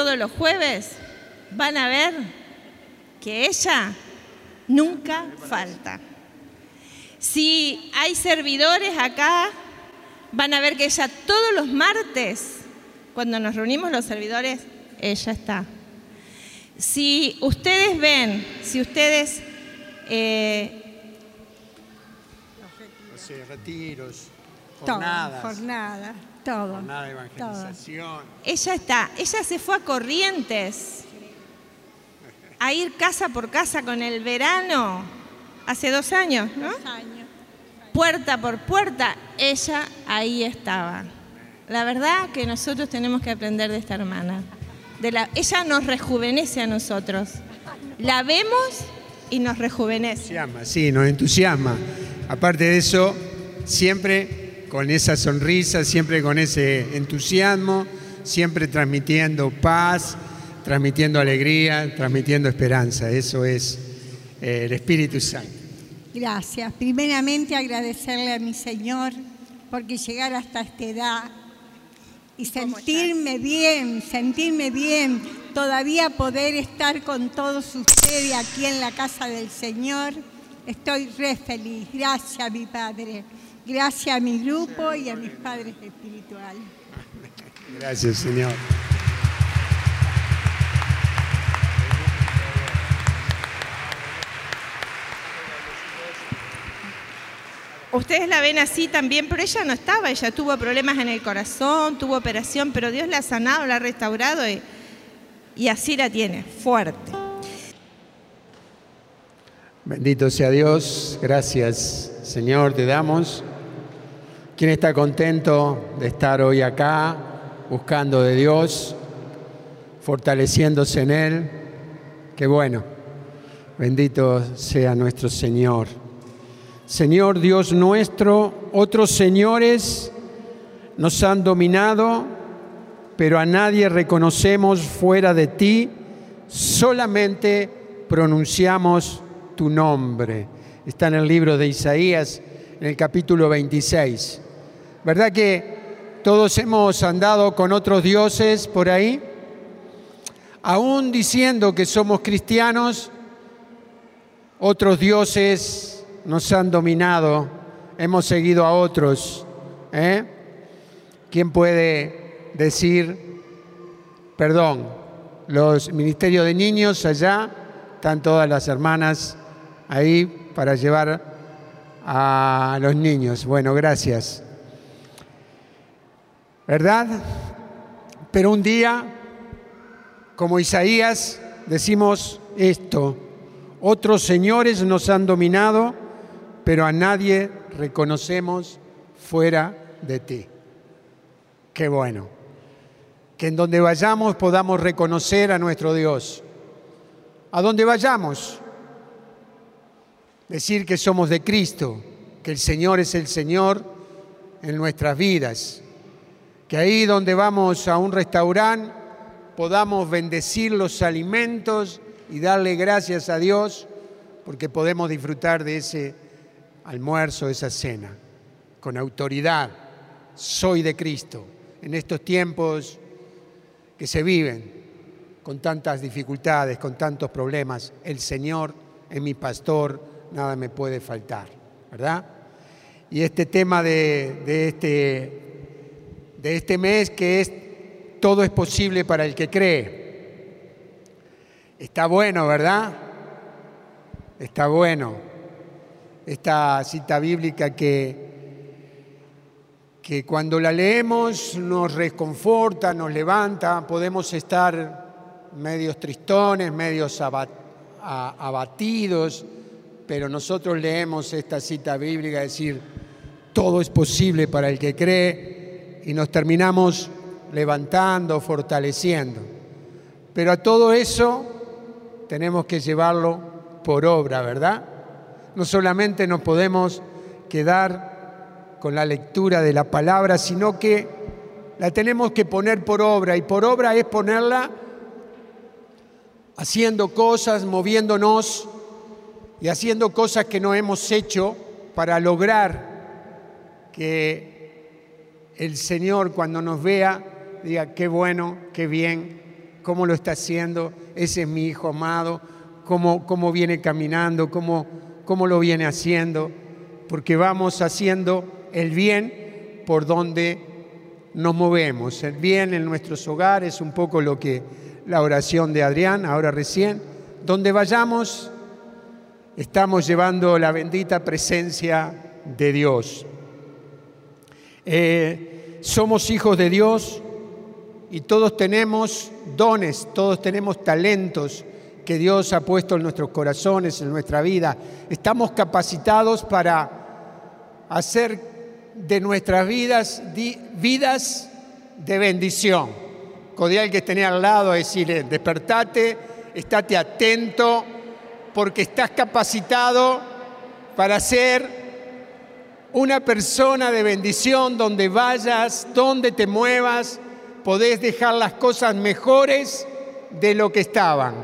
Todos los jueves, van a ver que ella nunca falta. Si hay servidores acá, van a ver que ella todos los martes, cuando nos reunimos los servidores, ella está. Si ustedes ven, si ustedes... Eh, retiros, jornadas. Todo, jornada, todo. Jornada de evangelización. Ella está, ella se fue a Corrientes a ir casa por casa con el verano, hace dos años, ¿no? Dos años. Puerta por puerta, ella ahí estaba. La verdad que nosotros tenemos que aprender de esta hermana. De la, ella nos rejuvenece a nosotros. La vemos y nos rejuvenece. Entusiasma, sí, nos entusiasma. Aparte de eso, siempre con esa sonrisa, siempre con ese entusiasmo, siempre transmitiendo paz, transmitiendo alegría, transmitiendo esperanza. Eso es eh, el Espíritu Santo. Gracias. Primeramente agradecerle a mi Señor porque llegar hasta esta edad y sentirme bien, sentirme bien, todavía poder estar con todos ustedes aquí en la casa del Señor. Estoy re feliz. Gracias a mi Padre. Gracias a mi grupo y a mis padres espirituales. Gracias, Señor. Ustedes la ven así también, pero ella no estaba, ella tuvo problemas en el corazón, tuvo operación, pero Dios la ha sanado, la ha restaurado y, y así la tiene, fuerte. Bendito sea Dios, gracias Señor, te damos. ¿Quién está contento de estar hoy acá, buscando de Dios, fortaleciéndose en Él? Qué bueno, bendito sea nuestro Señor. Señor Dios nuestro, otros señores nos han dominado, pero a nadie reconocemos fuera de ti, solamente pronunciamos tu nombre. Está en el libro de Isaías, en el capítulo 26. ¿Verdad que todos hemos andado con otros dioses por ahí? Aún diciendo que somos cristianos, otros dioses nos han dominado, hemos seguido a otros. ¿eh? ¿Quién puede decir, perdón, los ministerios de niños allá, están todas las hermanas ahí para llevar a los niños? Bueno, gracias. ¿Verdad? Pero un día, como Isaías, decimos esto, otros señores nos han dominado, pero a nadie reconocemos fuera de ti. Qué bueno. Que en donde vayamos podamos reconocer a nuestro Dios. A donde vayamos, decir que somos de Cristo, que el Señor es el Señor en nuestras vidas. Que ahí donde vamos a un restaurante podamos bendecir los alimentos y darle gracias a Dios porque podemos disfrutar de ese almuerzo, esa cena, con autoridad. Soy de Cristo. En estos tiempos que se viven con tantas dificultades, con tantos problemas, el Señor es mi pastor, nada me puede faltar, ¿verdad? Y este tema de, de, este, de este mes que es todo es posible para el que cree. Está bueno, ¿verdad? Está bueno esta cita bíblica que, que cuando la leemos nos reconforta, nos levanta, podemos estar medios tristones, medios abatidos, pero nosotros leemos esta cita bíblica, decir, todo es posible para el que cree, y nos terminamos levantando, fortaleciendo. Pero a todo eso tenemos que llevarlo por obra, ¿verdad? no solamente nos podemos quedar con la lectura de la palabra, sino que la tenemos que poner por obra. Y por obra es ponerla haciendo cosas, moviéndonos y haciendo cosas que no hemos hecho para lograr que el Señor cuando nos vea diga, qué bueno, qué bien, cómo lo está haciendo, ese es mi hijo amado, cómo, cómo viene caminando, cómo, cómo lo viene haciendo, porque vamos haciendo el bien por donde nos movemos. El bien en nuestros hogares, un poco lo que la oración de Adrián, ahora recién, donde vayamos, estamos llevando la bendita presencia de Dios. Eh, somos hijos de Dios y todos tenemos dones, todos tenemos talentos que Dios ha puesto en nuestros corazones, en nuestra vida. Estamos capacitados para hacer de nuestras vidas vidas de bendición. Codial que tenía al lado, decirle, despertate, estate atento, porque estás capacitado para ser una persona de bendición donde vayas, donde te muevas, podés dejar las cosas mejores de lo que estaban.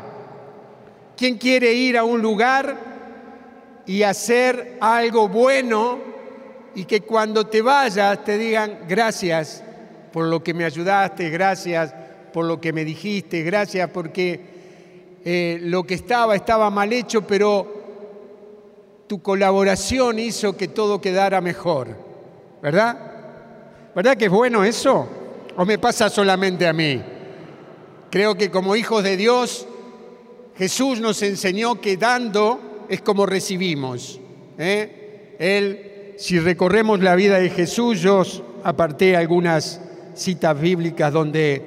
¿Quién quiere ir a un lugar y hacer algo bueno y que cuando te vayas te digan gracias por lo que me ayudaste, gracias por lo que me dijiste, gracias porque eh, lo que estaba estaba mal hecho, pero tu colaboración hizo que todo quedara mejor, ¿verdad? ¿Verdad que es bueno eso? ¿O me pasa solamente a mí? Creo que como hijos de Dios, Jesús nos enseñó que dando es como recibimos. ¿eh? Él, si recorremos la vida de Jesús, yo aparté algunas citas bíblicas donde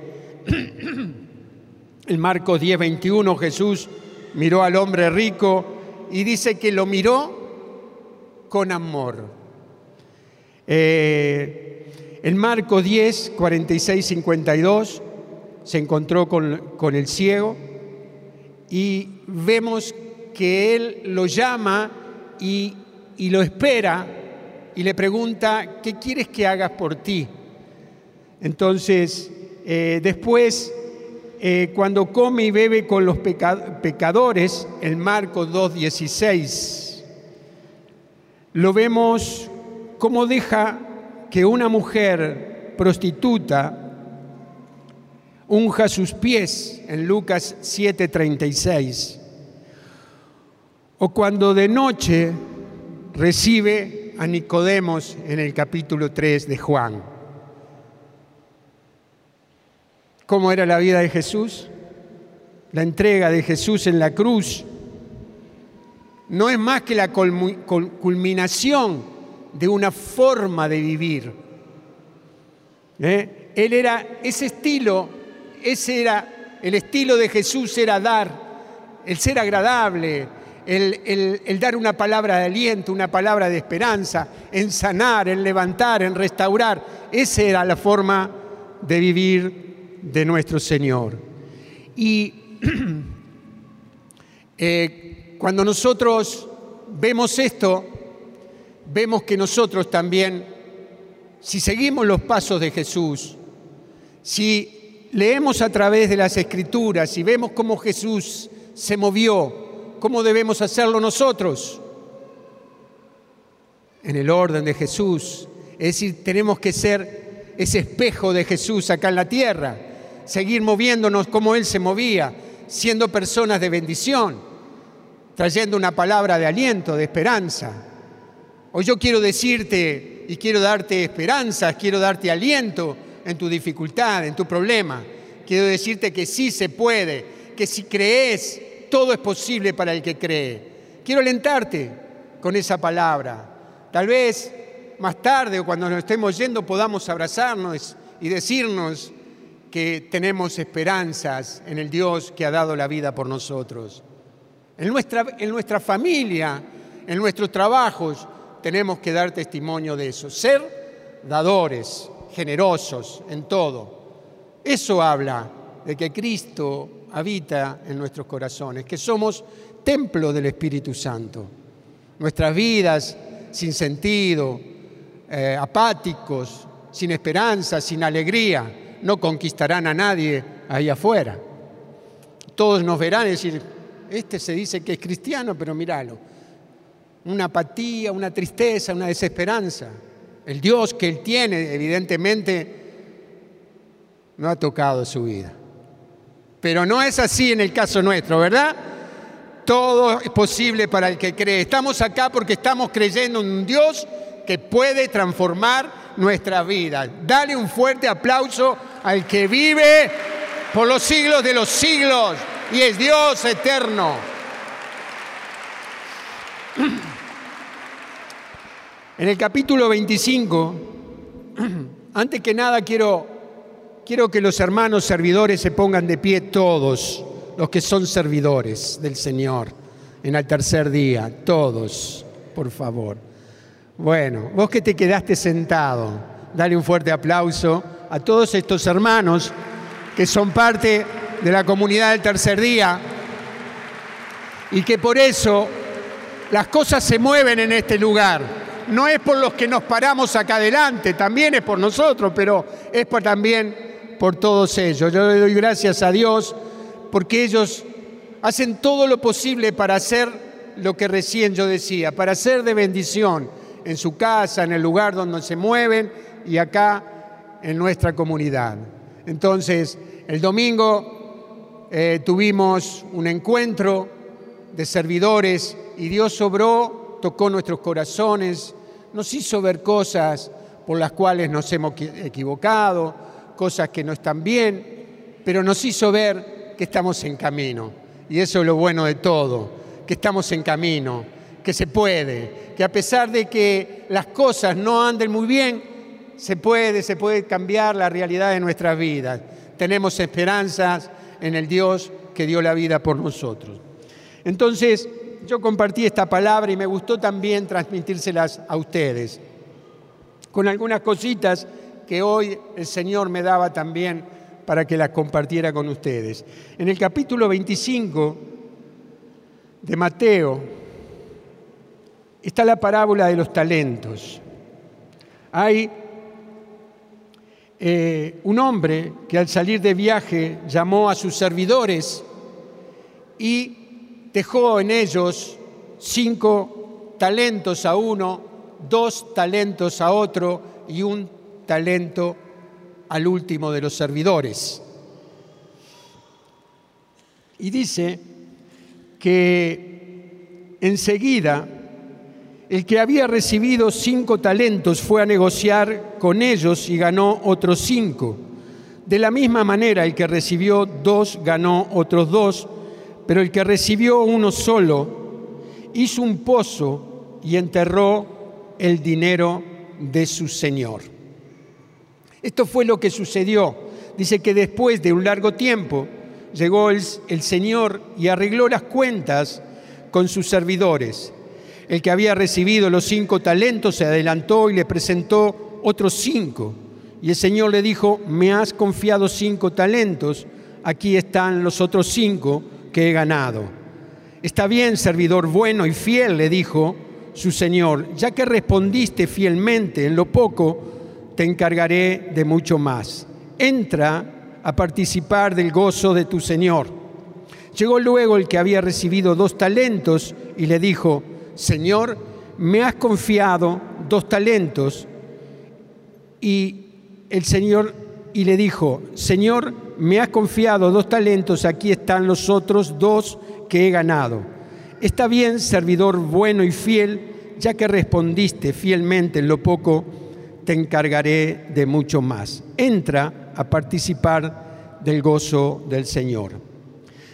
en Marcos 10, 21 Jesús miró al hombre rico y dice que lo miró con amor. Eh, en Marcos 10, 46, 52 se encontró con, el ciego y vemos que él lo llama y, lo espera y le pregunta, ¿qué quieres que hagas por ti? Entonces, eh, después eh, cuando come y bebe con los pecadores, en Marcos 2.16, lo vemos como deja que una mujer prostituta unja sus pies en Lucas 7:36. O cuando de noche recibe a Nicodemos en el capítulo 3 de Juan. Cómo era la vida de Jesús, la entrega de Jesús en la cruz, no es más que la culminación de una forma de vivir. ¿Eh? Él era ese estilo, ese era el estilo de Jesús era dar, el ser agradable, el, el, dar una palabra de aliento, una palabra de esperanza, en sanar, en levantar, en restaurar. Esa era la forma de vivir de nuestro Señor. Y eh, cuando nosotros vemos esto, vemos que nosotros también, si seguimos los pasos de Jesús, si leemos a través de las escrituras y vemos cómo Jesús se movió, cómo debemos hacerlo nosotros, en el orden de Jesús. Es decir, tenemos que ser ese espejo de Jesús acá en la tierra seguir moviéndonos como Él se movía, siendo personas de bendición, trayendo una palabra de aliento, de esperanza. Hoy yo quiero decirte y quiero darte esperanza, quiero darte aliento en tu dificultad, en tu problema. Quiero decirte que sí se puede, que si crees, todo es posible para el que cree. Quiero alentarte con esa palabra. Tal vez más tarde o cuando nos estemos yendo podamos abrazarnos y decirnos, que tenemos esperanzas en el Dios que ha dado la vida por nosotros. En nuestra, en nuestra familia, en nuestros trabajos, tenemos que dar testimonio de eso. Ser dadores, generosos en todo. Eso habla de que Cristo habita en nuestros corazones, que somos templo del Espíritu Santo. Nuestras vidas sin sentido, eh, apáticos, sin esperanza, sin alegría, no conquistarán a nadie ahí afuera. Todos nos verán y decir, este se dice que es cristiano, pero míralo. Una apatía, una tristeza, una desesperanza. El Dios que él tiene, evidentemente, no ha tocado su vida. Pero no es así en el caso nuestro, ¿verdad? Todo es posible para el que cree. Estamos acá porque estamos creyendo en un Dios que puede transformar nuestra vida. Dale un fuerte aplauso al que vive por los siglos de los siglos y es Dios eterno. En el capítulo 25, antes que nada quiero, quiero que los hermanos servidores se pongan de pie todos, los que son servidores del Señor, en el tercer día, todos, por favor. Bueno, vos que te quedaste sentado, dale un fuerte aplauso a todos estos hermanos que son parte de la comunidad del tercer día y que por eso las cosas se mueven en este lugar. No es por los que nos paramos acá adelante, también es por nosotros, pero es también por todos ellos. Yo le doy gracias a Dios porque ellos hacen todo lo posible para hacer lo que recién yo decía, para ser de bendición en su casa, en el lugar donde se mueven y acá en nuestra comunidad. Entonces, el domingo eh, tuvimos un encuentro de servidores y Dios sobró, tocó nuestros corazones, nos hizo ver cosas por las cuales nos hemos equivocado, cosas que no están bien, pero nos hizo ver que estamos en camino. Y eso es lo bueno de todo, que estamos en camino, que se puede, que a pesar de que las cosas no anden muy bien, se puede, se puede cambiar la realidad de nuestras vidas tenemos esperanzas en el Dios que dio la vida por nosotros. Entonces, yo compartí esta palabra y me gustó también transmitírselas a ustedes, con algunas cositas que hoy el Señor me daba también para que las compartiera con ustedes. En el capítulo 25 de Mateo está la parábola de los talentos. Hay eh, un hombre que al salir de viaje llamó a sus servidores y dejó en ellos cinco talentos a uno, dos talentos a otro y un talento al último de los servidores. Y dice que enseguida el que había recibido cinco talentos fue a negociar con ellos y ganó otros cinco. De la misma manera, el que recibió dos ganó otros dos, pero el que recibió uno solo hizo un pozo y enterró el dinero de su señor. Esto fue lo que sucedió. Dice que después de un largo tiempo llegó el, el Señor y arregló las cuentas con sus servidores el que había recibido los cinco talentos se adelantó y le presentó otros cinco. Y el Señor le dijo, me has confiado cinco talentos, aquí están los otros cinco que he ganado. Está bien, servidor bueno y fiel, le dijo su Señor, ya que respondiste fielmente en lo poco, te encargaré de mucho más. Entra a participar del gozo de tu Señor. Llegó luego el que había recibido dos talentos y le dijo, Señor, me has confiado dos talentos. Y el Señor y le dijo, Señor, me has confiado dos talentos, aquí están los otros dos que he ganado. Está bien, servidor bueno y fiel, ya que respondiste fielmente en lo poco, te encargaré de mucho más. Entra a participar del gozo del Señor.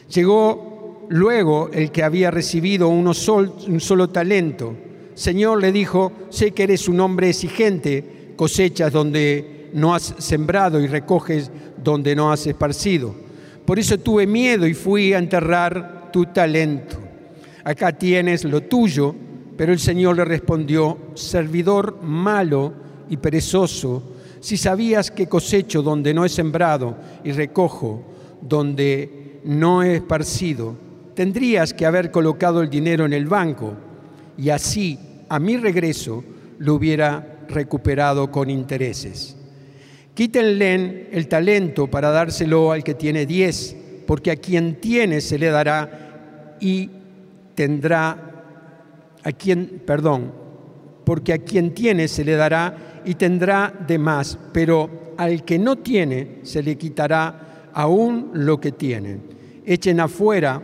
Llegó Luego el que había recibido un solo talento, Señor le dijo, sé que eres un hombre exigente, cosechas donde no has sembrado y recoges donde no has esparcido. Por eso tuve miedo y fui a enterrar tu talento. Acá tienes lo tuyo, pero el Señor le respondió, servidor malo y perezoso, si sabías que cosecho donde no he sembrado y recojo donde no he esparcido, tendrías que haber colocado el dinero en el banco y así, a mi regreso, lo hubiera recuperado con intereses. Quítenle el talento para dárselo al que tiene diez, porque a quien tiene se le dará y tendrá, a quien, perdón, porque a quien tiene se le dará y tendrá de más, pero al que no tiene se le quitará aún lo que tiene. Echen afuera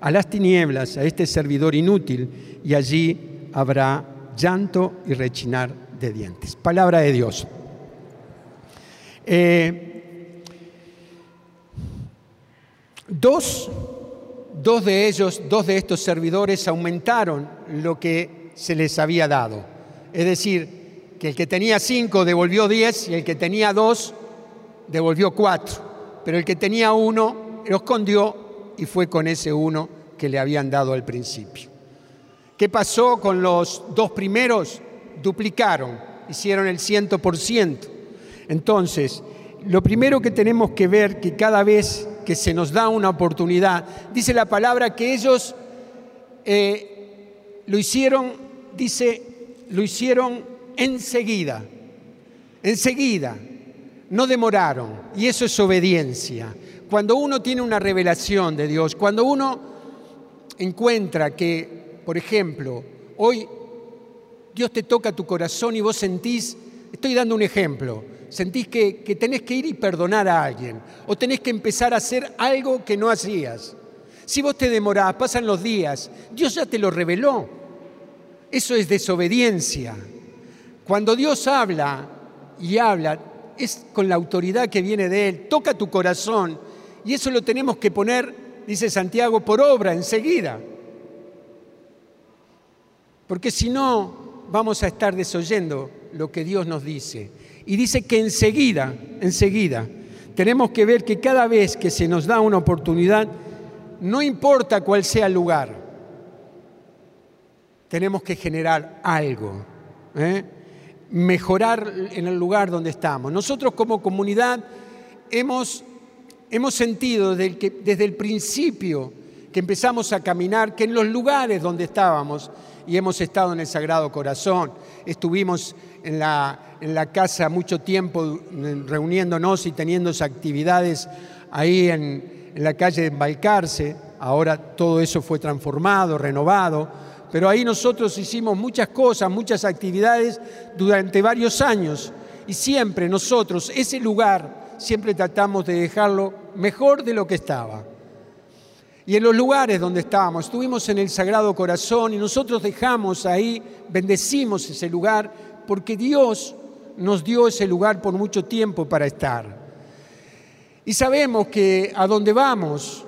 a las tinieblas a este servidor inútil y allí habrá llanto y rechinar de dientes. Palabra de Dios. Eh, dos, dos de ellos, dos de estos servidores aumentaron lo que se les había dado. Es decir, que el que tenía cinco devolvió diez y el que tenía dos devolvió cuatro. Pero el que tenía uno lo escondió y fue con ese uno que le habían dado al principio. ¿Qué pasó con los dos primeros? Duplicaron, hicieron el ciento por ciento. Entonces, lo primero que tenemos que ver que cada vez que se nos da una oportunidad, dice la palabra que ellos eh, lo hicieron, dice, lo hicieron enseguida, enseguida, no demoraron. Y eso es obediencia. Cuando uno tiene una revelación de Dios, cuando uno encuentra que, por ejemplo, hoy Dios te toca tu corazón y vos sentís, estoy dando un ejemplo, sentís que, que, tenés que ir y perdonar a alguien, o tenés que empezar a hacer algo que no hacías. Si vos te demorás, pasan los días, Dios ya te lo reveló. Eso es desobediencia. Cuando Dios habla y habla, es con la autoridad que viene de Él, toca tu corazón y eso lo tenemos que poner, dice Santiago, por obra enseguida. Porque si no, vamos a estar desoyendo lo que Dios nos dice. Y dice que enseguida, enseguida, tenemos que ver que cada vez que se nos da una oportunidad, no importa cuál sea el lugar, tenemos que generar algo. ¿eh? mejorar en el lugar donde estamos. Nosotros como comunidad hemos, hemos sentido desde, el principio que empezamos a caminar que en los lugares donde estábamos, y hemos estado en el Sagrado Corazón, estuvimos en la, en la casa mucho tiempo reuniéndonos y teniendo actividades ahí en, en la calle de Embalcarce, ahora todo eso fue transformado, renovado, pero ahí nosotros hicimos muchas cosas, muchas actividades durante varios años y siempre nosotros, ese lugar, siempre tratamos de dejarlo mejor de lo que estaba. Y en los lugares donde estábamos, estuvimos en el Sagrado Corazón y nosotros dejamos ahí, bendecimos ese lugar, porque Dios nos dio ese lugar por mucho tiempo para estar. Y sabemos que a donde vamos,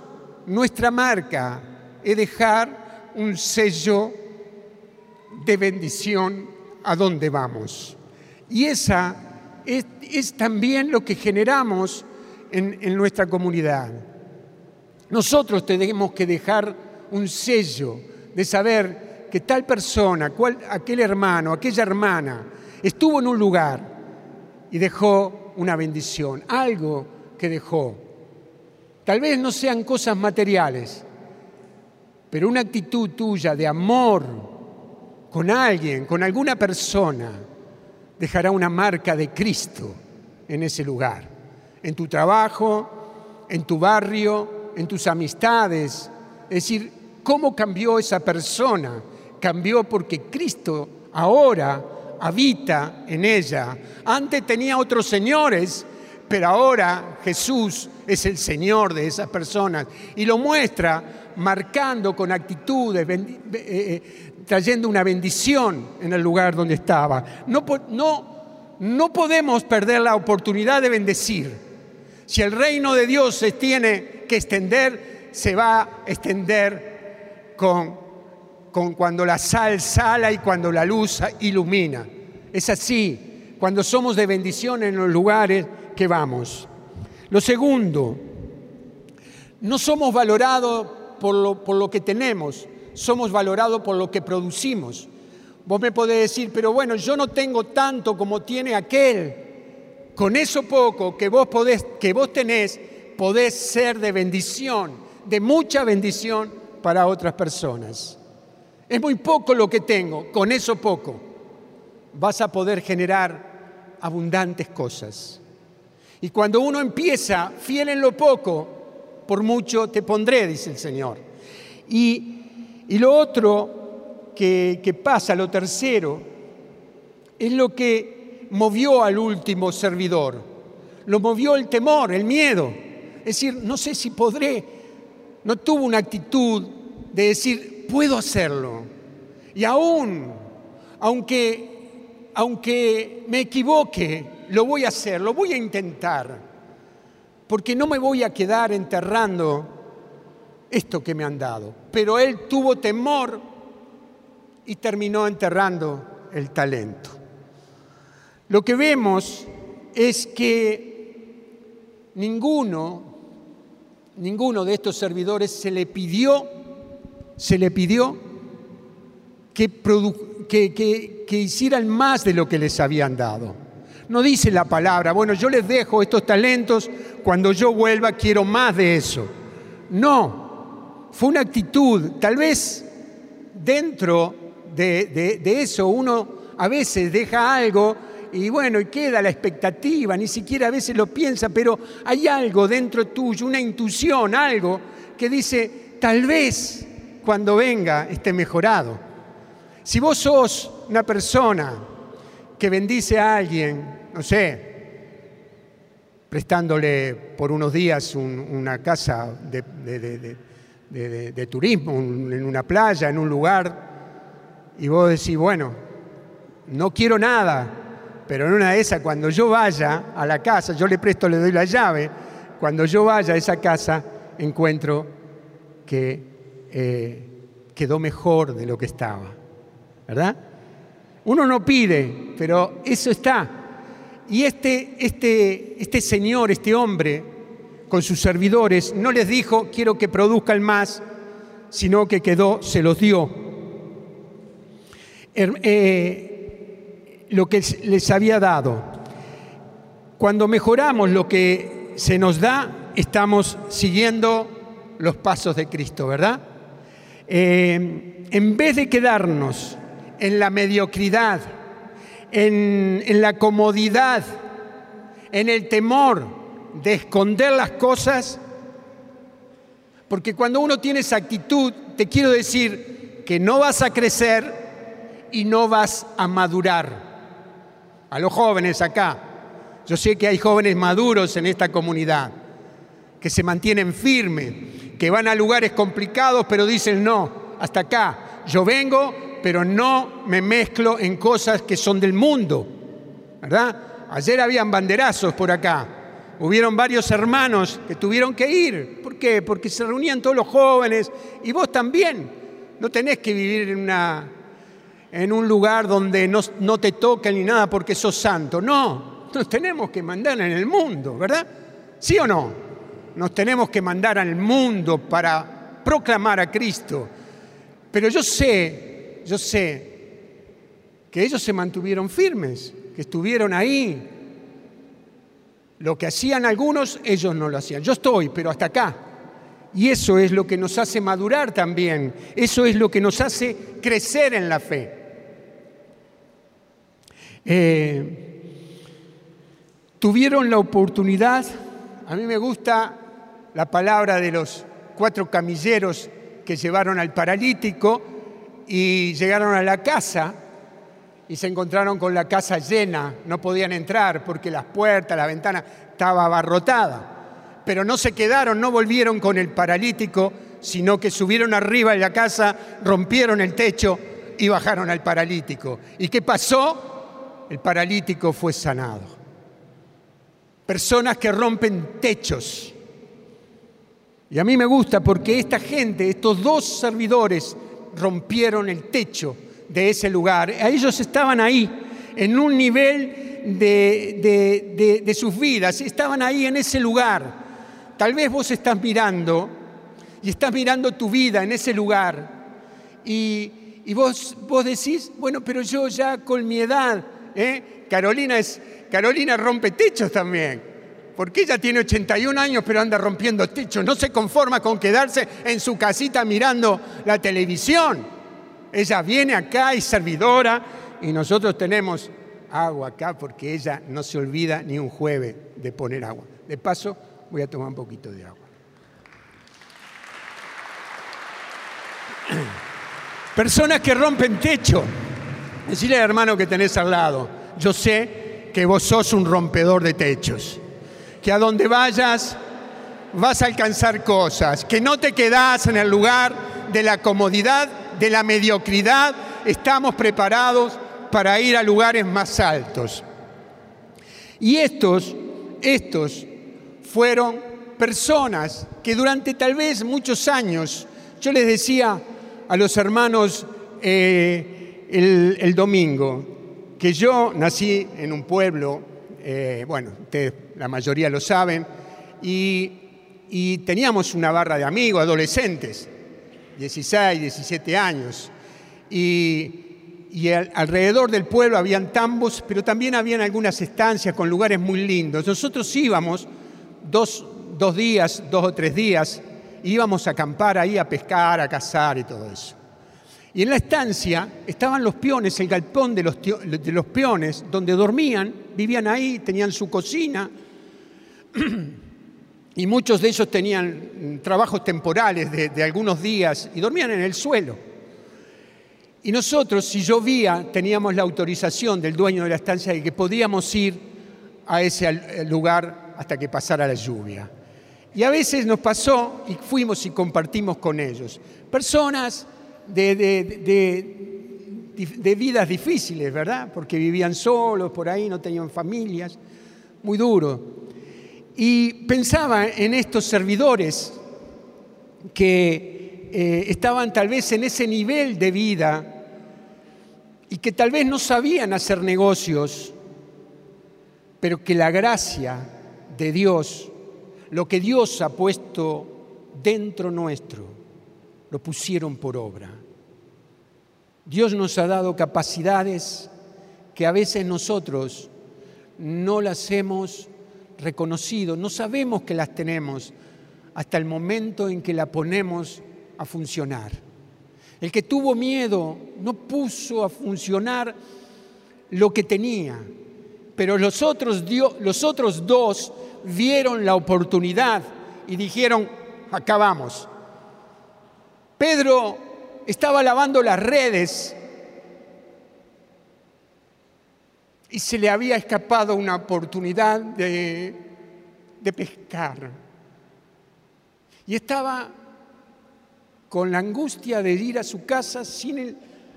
nuestra marca es dejar un sello de bendición a donde vamos. Y esa es, también lo que generamos en, nuestra comunidad. Nosotros tenemos que dejar un sello de saber que tal persona, aquel hermano, aquella hermana, estuvo en un lugar y dejó una bendición, algo que dejó. Tal vez no sean cosas materiales, pero una actitud tuya de amor con alguien, con alguna persona, dejará una marca de Cristo en ese lugar, en tu trabajo, en tu barrio, en tus amistades. Es decir, ¿cómo cambió esa persona? Cambió porque Cristo ahora habita en ella. Antes tenía otros señores, pero ahora Jesús es el Señor de esas personas y lo muestra marcando con actitudes, eh, eh, trayendo una bendición en el lugar donde estaba. No, no, no podemos perder la oportunidad de bendecir. Si el reino de Dios se tiene que extender, se va a extender con, con cuando la sal sala y cuando la luz ilumina. Es así, cuando somos de bendición en los lugares que vamos. Lo segundo, no somos valorados por lo, que tenemos, somos valorados por lo que producimos. Vos me podés decir, pero bueno, yo no tengo tanto como tiene aquel. Con eso poco que vos, podés, que vos tenés, podés ser de bendición, de mucha bendición para otras personas. Es muy poco lo que tengo, con eso poco vas a poder generar abundantes cosas. Y cuando uno empieza fiel en lo poco, por mucho te pondré, dice el Señor. Y, lo otro que, pasa, lo tercero, es lo que movió al último servidor. lo movió el temor, el miedo. Es decir, no sé si podré. No tuvo una actitud de decir, puedo hacerlo. Y aún, aunque, aunque me equivoque, lo voy a hacer, lo voy a intentar. Porque no me voy a quedar enterrando esto que me han dado. Pero él tuvo temor y terminó enterrando el talento. Lo que vemos es que ninguno, ninguno de estos servidores se le pidió, se le pidió que, que, que hicieran más de lo que les habían dado. No dice la palabra, bueno, yo les dejo estos talentos, cuando yo vuelva quiero más de eso. No, fue una actitud, tal vez dentro de, de eso uno a veces deja algo y bueno, y queda la expectativa, ni siquiera a veces lo piensa, pero hay algo dentro tuyo, una intuición, algo que dice, tal vez cuando venga esté mejorado. Si vos sos una persona que bendice a alguien, no sé, prestándole por unos días una casa de, de turismo, en una playa, en un lugar, y vos decís, bueno, no quiero nada, pero en una de esas, cuando yo vaya a la casa, yo le presto, le doy la llave, cuando yo vaya a esa casa, encuentro que eh, quedó mejor de lo que estaba. ¿Verdad? Uno no pide, pero eso está. Y este, este, este señor, este hombre, con sus servidores, no les dijo, quiero que produzcan más, sino que quedó, se los dio. Eh, lo que les había dado. Cuando mejoramos lo que se nos da, estamos siguiendo los pasos de Cristo, ¿verdad? Eh, en vez de quedarnos en la mediocridad, en, en la comodidad, en el temor de esconder las cosas, porque cuando uno tiene esa actitud, te quiero decir que no vas a crecer y no vas a madurar a los jóvenes acá. Yo sé que hay jóvenes maduros en esta comunidad, que se mantienen firmes, que van a lugares complicados, pero dicen no, hasta acá. Yo vengo, pero no me mezclo en cosas que son del mundo. ¿Verdad? Ayer habían banderazos por acá. Hubieron varios hermanos que tuvieron que ir. ¿Por qué? Porque se reunían todos los jóvenes y vos también. No tenés que vivir en una en un lugar donde no, te tocan ni nada porque sos santo. No, nos tenemos que mandar en el mundo, ¿verdad? ¿Sí o no? Nos tenemos que mandar al mundo para proclamar a Cristo. Pero yo sé, yo sé que ellos se mantuvieron firmes, que estuvieron ahí. Lo que hacían algunos, ellos no lo hacían. Yo estoy, pero hasta acá. Y eso es lo que nos hace madurar también. Eso es lo que nos hace crecer en la fe. Eh, tuvieron la oportunidad, a mí me gusta la palabra de los cuatro camilleros que llevaron al paralítico y llegaron a la casa y se encontraron con la casa llena, no podían entrar porque las puertas, la ventana estaba abarrotada. Pero no se quedaron, no volvieron con el paralítico, sino que subieron arriba de la casa, rompieron el techo y bajaron al paralítico. ¿Y qué pasó? El paralítico fue sanado. Personas que rompen techos. Y a mí me gusta porque esta gente, estos dos servidores, rompieron el techo de ese lugar. Ellos estaban ahí, en un nivel de, de, sus vidas, estaban ahí en ese lugar. Tal vez vos estás mirando y estás mirando tu vida en ese lugar y, y vos, vos decís, bueno, pero yo ya con mi edad ¿eh? Carolina, es, Carolina rompe techos también. Porque ella tiene 81 años pero anda rompiendo techos. No se conforma con quedarse en su casita mirando la televisión. Ella viene acá y servidora y nosotros tenemos agua acá porque ella no se olvida ni un jueves de poner agua. De paso, voy a tomar un poquito de agua. Personas que rompen techo. Decirle al hermano que tenés al lado, yo sé que vos sos un rompedor de techos. que a donde vayas vas a alcanzar cosas, que no te quedas en el lugar de la comodidad, de la mediocridad, estamos preparados para ir a lugares más altos. Y estos, estos fueron personas que durante tal vez muchos años, yo les decía a los hermanos eh, el, domingo, que yo nací en un pueblo, eh, bueno, ustedes la mayoría lo saben, y, y teníamos una barra de amigos, adolescentes, 16, 17 años, y y alrededor del pueblo habían tambos, pero también habían algunas estancias con lugares muy lindos. Nosotros íbamos dos, días, dos o tres días, íbamos a acampar ahí, a pescar, a cazar y todo eso. Y en la estancia estaban los peones, el galpón de los, de los peones, donde dormían, vivían ahí, tenían su cocina, y muchos de ellos tenían trabajos temporales de algunos días y dormían en el suelo. Y nosotros, si llovía, teníamos la autorización del dueño de la estancia de que podíamos ir a ese lugar hasta que pasara la lluvia. Y a veces nos pasó y fuimos y compartimos con ellos. Personas de, de, vidas difíciles, ¿verdad? Porque vivían solos por ahí, no tenían familias, muy duro. Y pensaba en estos servidores que eh, estaban tal vez en ese nivel de vida y que tal vez no sabían hacer negocios, pero que la gracia de Dios, lo que Dios ha puesto dentro nuestro, lo pusieron por obra. Dios nos ha dado capacidades que a veces nosotros no las hemos reconocido, no sabemos que las tenemos hasta el momento en que la ponemos a funcionar. El que tuvo miedo no puso a funcionar lo que tenía, pero los otros, dos vieron la oportunidad y dijeron, acá vamos. Pedro estaba lavando las redes y se le había escapado una oportunidad de, de pescar. Y estaba con la angustia de ir a su casa sin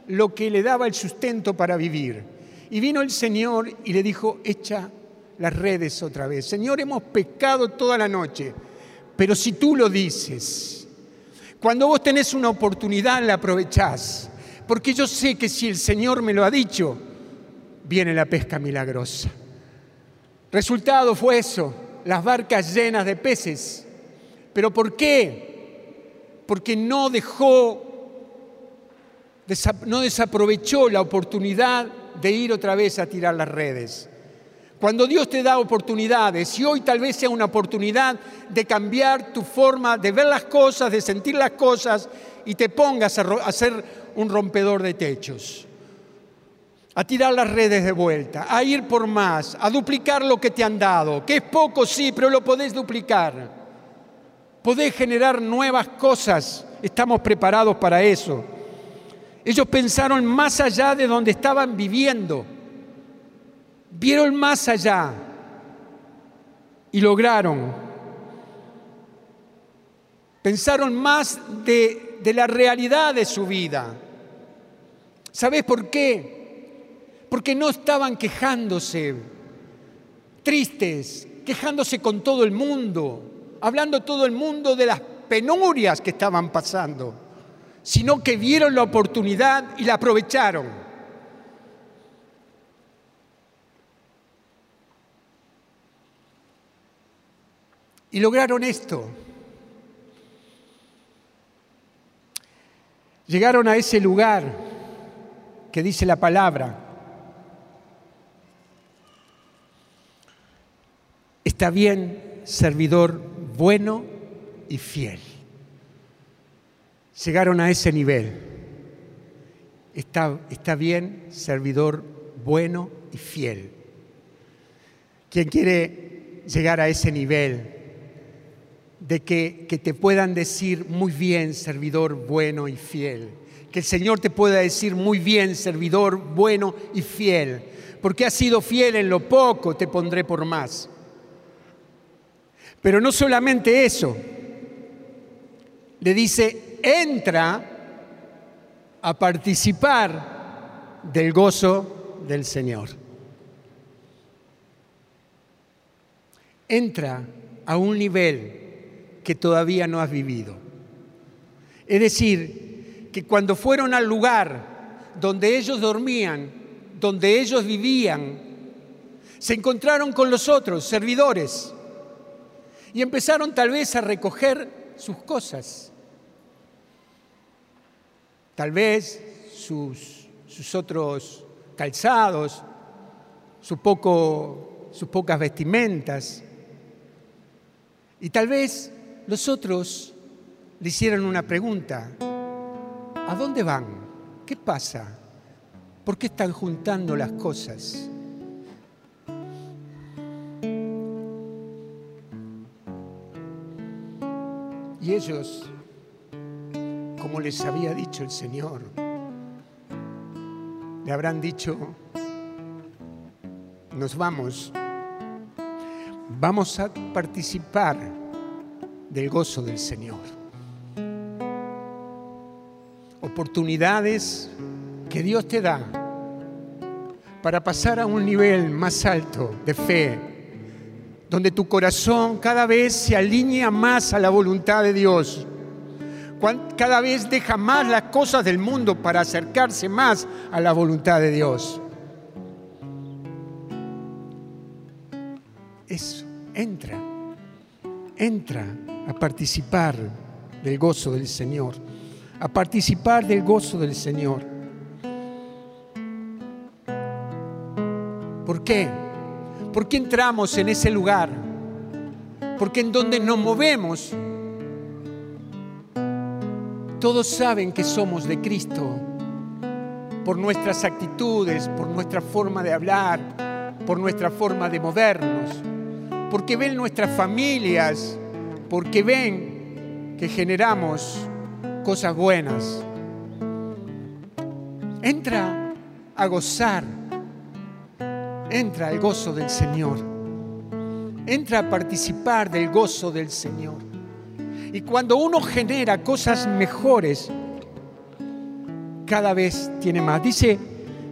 lo que le daba el sustento para vivir. Y vino el Señor y le dijo, echa las redes otra vez. Señor, hemos pecado toda la noche, pero si tú lo dices, cuando vos tenés una oportunidad la aprovechás, porque yo sé que si el Señor me lo ha dicho, viene la pesca milagrosa. Resultado fue eso, las barcas llenas de peces. ¿Pero por qué? porque no dejó, no desaprovechó la oportunidad de ir otra vez a tirar las redes. Cuando Dios te da oportunidades, y hoy tal vez sea una oportunidad de cambiar tu forma de ver las cosas, de sentir las cosas, y te pongas a ser un rompedor de techos, a tirar las redes de vuelta, a ir por más, a duplicar lo que te han dado, que es poco, sí, pero lo podés duplicar podés generar nuevas cosas. Estamos preparados para eso. Ellos pensaron más allá de donde estaban viviendo. Vieron más allá y lograron. Pensaron más de, de la realidad de su vida. ¿Sabes por qué? Porque no estaban quejándose, tristes, quejándose con todo el mundo hablando todo el mundo de las penurias que estaban pasando, sino que vieron la oportunidad y la aprovecharon. Y lograron esto. Llegaron a ese lugar que dice la palabra. Está bien, servidor bueno y fiel. Llegaron a ese nivel. Está, está bien, servidor bueno y fiel. Quien quiere llegar a ese nivel de que, que te puedan decir muy bien, servidor bueno y fiel. Que el Señor te pueda decir muy bien, servidor bueno y fiel. Porque has sido fiel en lo poco, te pondré por más. Pero no solamente eso, le dice, entra a participar del gozo del Señor. Entra a un nivel que todavía no has vivido. Es decir, que cuando fueron al lugar donde ellos dormían, donde ellos vivían, se encontraron con los otros servidores y empezaron tal vez a recoger sus cosas tal vez sus, otros calzados, sus pocas vestimentas. Y tal vez los otros le hicieron una pregunta. ¿A dónde van? ¿Qué pasa? ¿Por qué están juntando las cosas? Y ellos como les había dicho el Señor. Le habrán dicho, nos vamos, vamos a participar del gozo del Señor. Oportunidades que Dios te da para pasar a un nivel más alto de fe, donde tu corazón cada vez se alinea más a la voluntad de Dios cada vez deja más las cosas del mundo para acercarse más a la voluntad de Dios. Eso, entra, entra a participar del gozo del Señor, a participar del gozo del Señor. ¿Por qué? ¿Por qué entramos en ese lugar? Porque en donde nos movemos todos saben que somos de Cristo por nuestras actitudes, por nuestra forma de hablar, por nuestra forma de movernos, porque ven nuestras familias, porque ven que generamos cosas buenas. Entra a gozar, entra al gozo del Señor, entra a participar del gozo del Señor. Y cuando uno genera cosas mejores, cada vez tiene más. Dice,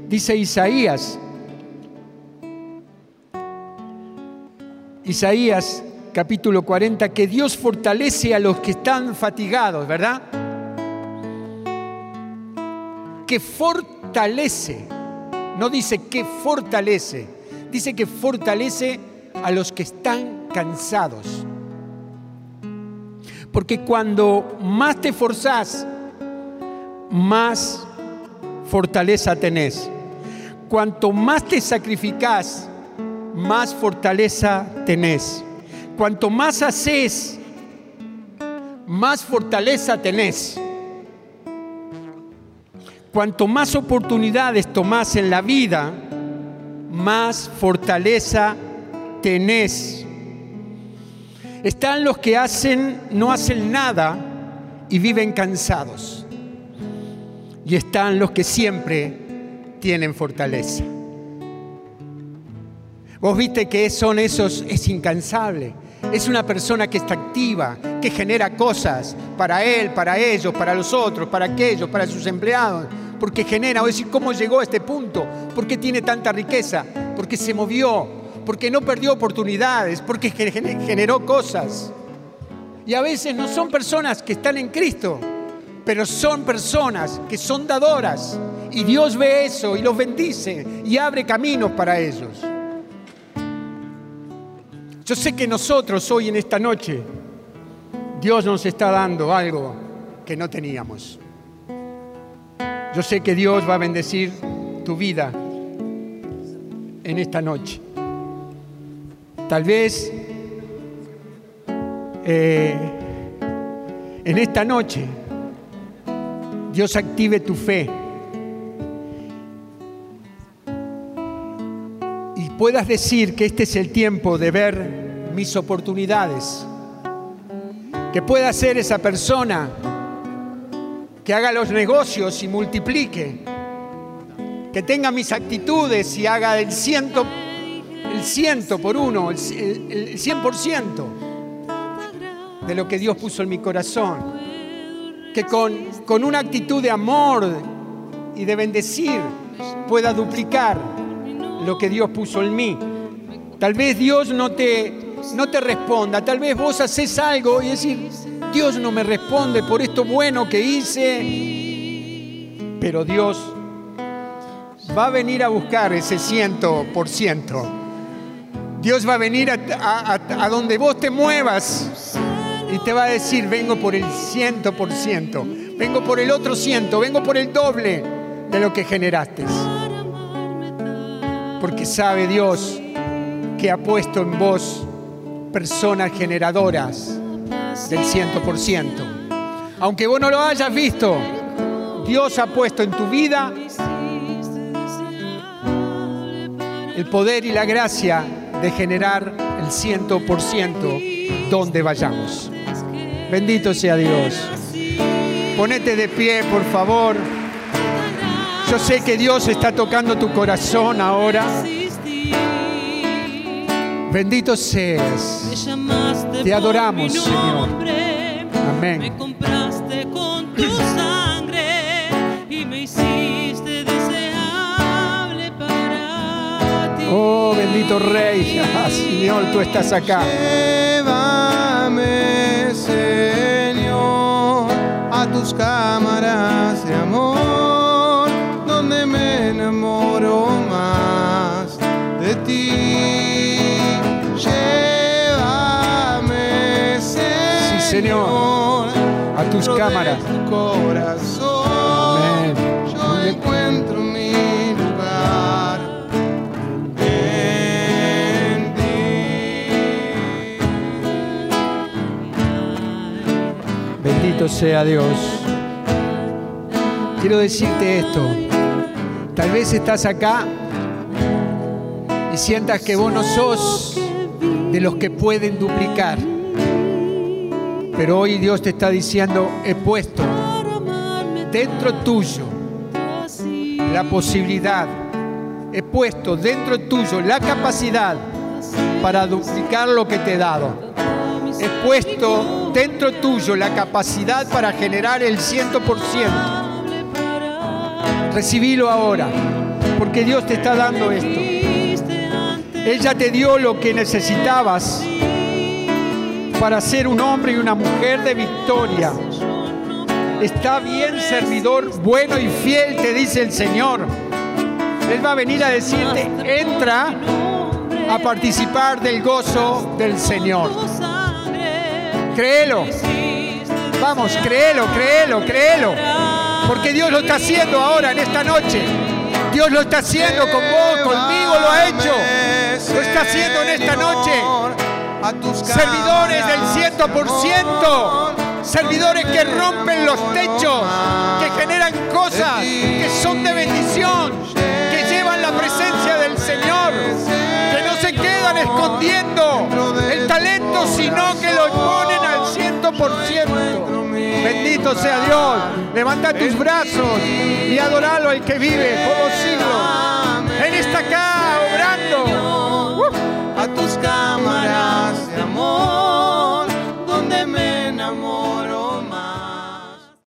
dice Isaías, Isaías capítulo 40, que Dios fortalece a los que están fatigados, ¿verdad? Que fortalece, no dice que fortalece, dice que fortalece a los que están cansados. Porque cuando más te forzás, más fortaleza tenés. Cuanto más te sacrificás, más fortaleza tenés. Cuanto más haces, más fortaleza tenés. Cuanto más oportunidades tomás en la vida, más fortaleza tenés. Están los que hacen, no hacen nada y viven cansados. Y están los que siempre tienen fortaleza. Vos viste que son esos, es incansable. Es una persona que está activa, que genera cosas para él, para ellos, para los otros, para aquellos, para sus empleados. Porque genera, o decir, ¿cómo llegó a este punto? ¿Por qué tiene tanta riqueza? Porque se movió, porque no perdió oportunidades, porque generó cosas. Y a veces no son personas que están en Cristo, pero son personas que son dadoras. Y Dios ve eso y los bendice y abre caminos para ellos. Yo sé que nosotros hoy en esta noche, Dios nos está dando algo que no teníamos. Yo sé que Dios va a bendecir tu vida en esta noche. Tal vez eh, en esta noche Dios active tu fe puedas decir que este es el tiempo de ver mis oportunidades, que pueda ser esa persona que haga los negocios y multiplique, que tenga mis actitudes y haga el ciento el ciento por uno, el, cien por ciento. de lo que Dios puso en mi corazón. Que con, con una actitud de amor y de bendecir pueda duplicar lo que Dios puso en mí. Tal vez Dios no te, no te responda, tal vez vos haces algo y decir, Dios no me responde por esto bueno que hice, pero Dios va a venir a buscar ese ciento por ciento. Dios va a venir a, a, donde vos te muevas y te va a decir, vengo por el ciento por ciento, vengo por el otro ciento, vengo por el doble de lo que generaste. Porque sabe Dios que ha puesto en vos personas generadoras del ciento por ciento. Aunque vos no lo hayas visto, Dios ha puesto en tu vida el poder y la gracia de generar el ciento por ciento donde vayamos. Bendito sea Dios. Ponete de pie, por favor. Yo sé que Dios está tocando tu corazón ahora. Bendito seas. Te adoramos, Señor. Amén. Me compraste con tu sangre y me hiciste deseable para ti. Oh, bendito Rey. Señor, tú estás acá. Llévame, Señor, a tus cámaras de amor, a tus cámaras. corazón, yo encuentro mi lugar en ti. Bendito sea Dios. Quiero decirte esto. Tal vez estás acá y sientas que vos no sos de los que pueden duplicar pero hoy Dios te está diciendo, he puesto dentro tuyo la posibilidad, he puesto dentro tuyo la capacidad para duplicar lo que te he dado. He puesto dentro tuyo la capacidad para generar el ciento por ciento. Recibilo ahora, porque Dios te está dando esto. Ella te dio lo que necesitabas para ser un hombre y una mujer de victoria. Está bien, servidor bueno y fiel, te dice el Señor. Él va a venir a decirte, entra a participar del gozo del Señor. Créelo. Vamos, créelo, créelo, créelo. Porque Dios lo está haciendo ahora, en esta noche. Dios lo está haciendo con vos, conmigo lo ha hecho. Lo está haciendo en esta noche servidores del ciento por ciento, servidores que rompen los techos, que generan cosas que son de bendición, que llevan la presencia del Señor, que no se quedan escondiendo el talento, sino que lo ponen al ciento por ciento. Bendito sea Dios. Levanta tus brazos y adoralo al que vive por los siglos tus cámaras de amor.